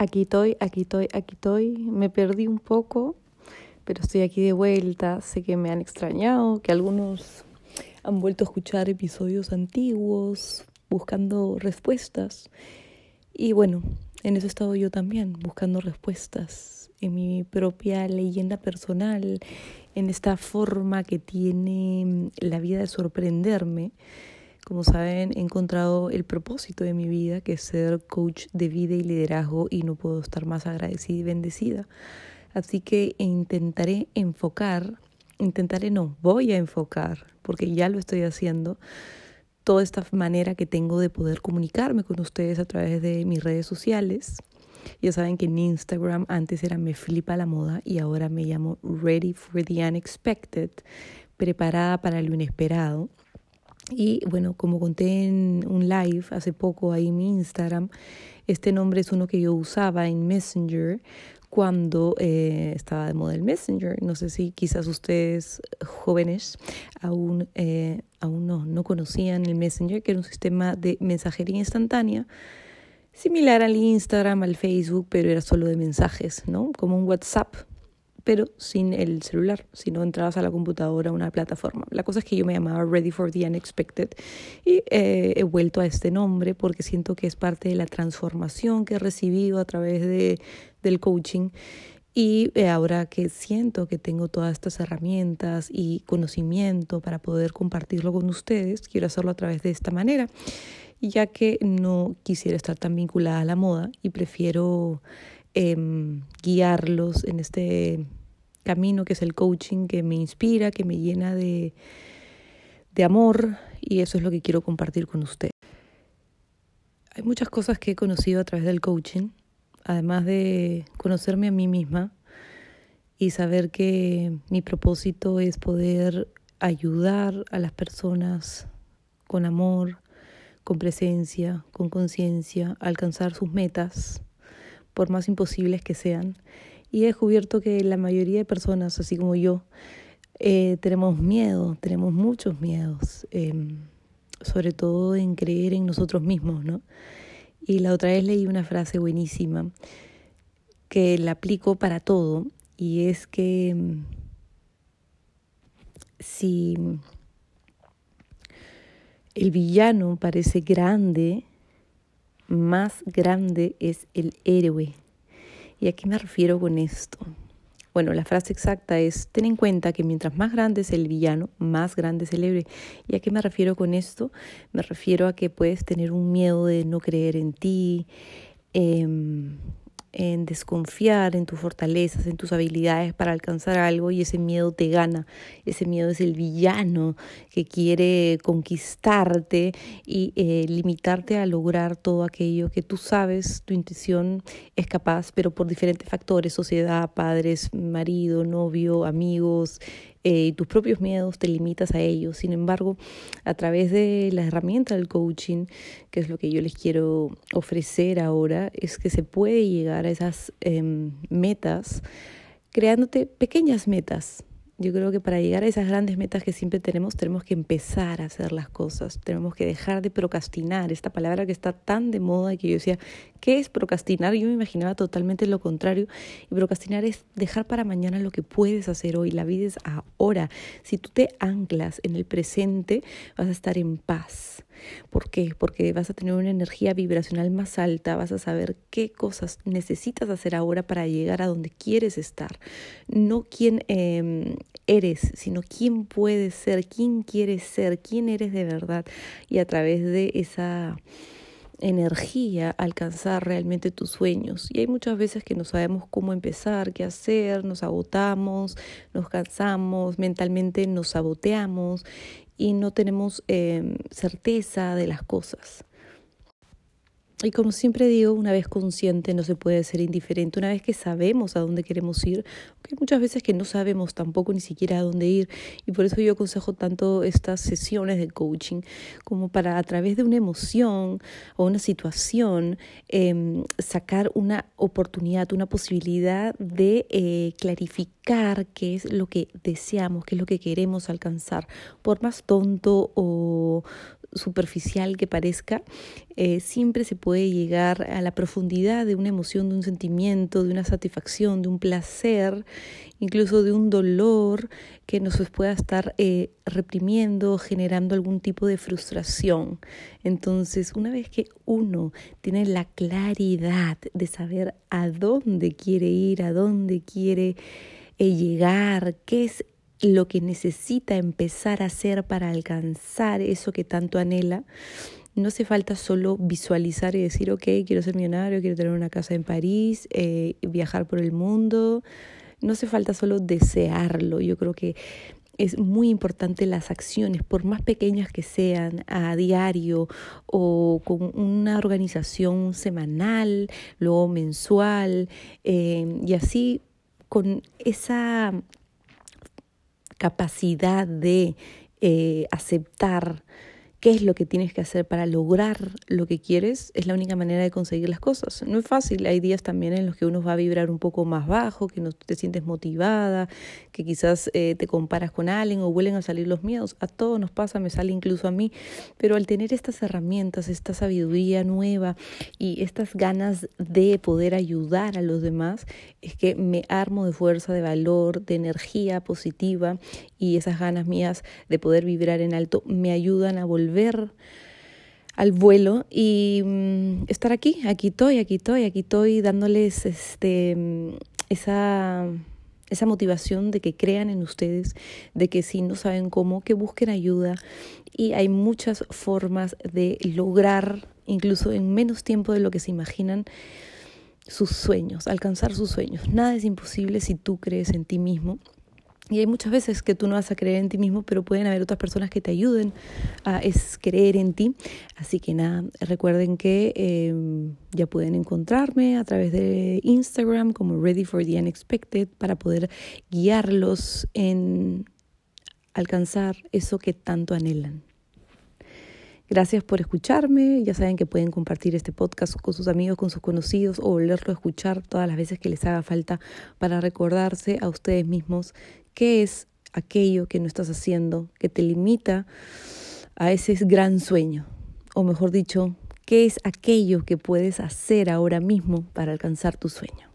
Aquí estoy, aquí estoy, aquí estoy. Me perdí un poco, pero estoy aquí de vuelta. Sé que me han extrañado, que algunos han vuelto a escuchar episodios antiguos, buscando respuestas. Y bueno, en eso he estado yo también, buscando respuestas en mi propia leyenda personal, en esta forma que tiene la vida de sorprenderme como saben, he encontrado el propósito de mi vida, que es ser coach de vida y liderazgo, y no puedo estar más agradecida y bendecida. Así que intentaré enfocar, intentaré no, voy a enfocar, porque ya lo estoy haciendo, toda esta manera que tengo de poder comunicarme con ustedes a través de mis redes sociales. Ya saben que en Instagram antes era Me Flipa la Moda y ahora me llamo Ready for the Unexpected, preparada para lo inesperado. Y bueno, como conté en un live hace poco ahí en mi Instagram, este nombre es uno que yo usaba en Messenger cuando eh, estaba de moda el Messenger. No sé si quizás ustedes jóvenes aún, eh, aún no, no conocían el Messenger, que era un sistema de mensajería instantánea similar al Instagram, al Facebook, pero era solo de mensajes, ¿no? Como un WhatsApp, pero sin el celular, si no entrabas a la computadora, a una plataforma. La cosa es que yo me llamaba Ready for the Unexpected y eh, he vuelto a este nombre porque siento que es parte de la transformación que he recibido a través de, del coaching y eh, ahora que siento que tengo todas estas herramientas y conocimiento para poder compartirlo con ustedes, quiero hacerlo a través de esta manera, ya que no quisiera estar tan vinculada a la moda y prefiero Em, guiarlos en este camino que es el coaching, que me inspira, que me llena de, de amor y eso es lo que quiero compartir con usted. Hay muchas cosas que he conocido a través del coaching, además de conocerme a mí misma y saber que mi propósito es poder ayudar a las personas con amor, con presencia, con conciencia, a alcanzar sus metas por más imposibles que sean. Y he descubierto que la mayoría de personas, así como yo, eh, tenemos miedo, tenemos muchos miedos, em, sobre todo en creer en nosotros mismos, ¿no? Y la otra vez leí una frase buenísima que la aplico para todo y es que em, si el villano parece grande, más grande es el héroe. ¿Y a qué me refiero con esto? Bueno, la frase exacta es, ten en cuenta que mientras más grande es el villano, más grande es el héroe. ¿Y a qué me refiero con esto? Me refiero a que puedes tener un miedo de no creer en ti, eh, en desconfiar en tus fortalezas, en tus habilidades para alcanzar algo y ese miedo te gana. Ese miedo es el villano que quiere conquistarte y eh, limitarte a lograr todo aquello que tú sabes, tu intuición es capaz, pero por diferentes factores, sociedad, padres, marido, novio, amigos, eh, y tus propios miedos te limitas a ellos. Sin embargo, a través de la herramienta del coaching, que es lo que yo les quiero ofrecer ahora, es que se puede llegar a esas em, metas creándote pequeñas metas yo creo que para llegar a esas grandes metas que siempre tenemos, tenemos que empezar a hacer las cosas, tenemos que dejar de procrastinar, esta palabra que está tan de moda y que yo decía, ¿qué es procrastinar? Yo me imaginaba totalmente lo contrario, y procrastinar es dejar para mañana lo que puedes hacer hoy, la vida es ahora. Si tú te anclas en el presente, vas a estar en paz. ¿Por qué? Porque vas a tener una energía vibracional más alta, vas a saber qué cosas necesitas hacer ahora para llegar a donde quieres estar. No quién eh, eres, sino quién puedes ser, quién quieres ser, quién eres de verdad. Y a través de esa energía alcanzar realmente tus sueños. Y hay muchas veces que no sabemos cómo empezar, qué hacer, nos agotamos, nos cansamos, mentalmente nos saboteamos y no tenemos eh, certeza de las cosas. Y como siempre digo, una vez consciente no se puede ser indiferente, una vez que sabemos a dónde queremos ir, aunque muchas veces que no sabemos tampoco ni siquiera a dónde ir. Y por eso yo aconsejo tanto estas sesiones de coaching como para a través de una emoción o una situación em, sacar una oportunidad, una posibilidad de eh, clarificar qué es lo que deseamos, qué es lo que queremos alcanzar. Por más tonto o superficial que parezca, eh, siempre se puede llegar a la profundidad de una emoción, de un sentimiento, de una satisfacción, de un placer, incluso de un dolor que nos pueda estar eh, reprimiendo, generando algún tipo de frustración. Entonces, una vez que uno tiene la claridad de saber a dónde quiere ir, a dónde quiere eh, llegar, qué es lo que necesita empezar a hacer para alcanzar eso que tanto anhela, no hace falta solo visualizar y decir, ok, quiero ser millonario, quiero tener una casa en París, eh, viajar por el mundo. No hace falta solo desearlo. Yo creo que es muy importante las acciones, por más pequeñas que sean, a diario o con una organización semanal, luego mensual, eh, y así con esa capacidad de eh, aceptar qué es lo que tienes que hacer para lograr lo que quieres, es la única manera de conseguir las cosas. No es fácil, hay días también en los que uno va a vibrar un poco más bajo, que no te sientes motivada, que quizás eh, te comparas con alguien o vuelven a salir los miedos. A todos nos pasa, me sale incluso a mí, pero al tener estas herramientas, esta sabiduría nueva y estas ganas de poder ayudar a los demás, es que me armo de fuerza, de valor, de energía positiva y esas ganas mías de poder vibrar en alto me ayudan a volver volver al vuelo y mm, estar aquí, aquí estoy, aquí estoy, aquí estoy dándoles este mm, esa esa motivación de que crean en ustedes, de que si no saben cómo, que busquen ayuda. Y hay muchas formas de lograr, incluso en menos tiempo de lo que se imaginan, sus sueños, alcanzar sus sueños. Nada es imposible si tú crees en ti mismo y hay muchas veces que tú no vas a creer en ti mismo, pero pueden haber otras personas que te ayuden a es creer en ti. Así que nada, recuerden que em, ya pueden encontrarme a través de Instagram como Ready for the Unexpected para poder guiarlos en alcanzar eso que tanto anhelan. Gracias por escucharme. Ya saben que pueden compartir este podcast con sus amigos, con sus conocidos o volverlo a escuchar todas las veces que les haga falta para recordarse a ustedes mismos qué es aquello que no estás haciendo que te limita a ese gran sueño. O mejor dicho, qué es aquello que puedes hacer ahora mismo para alcanzar tu sueño.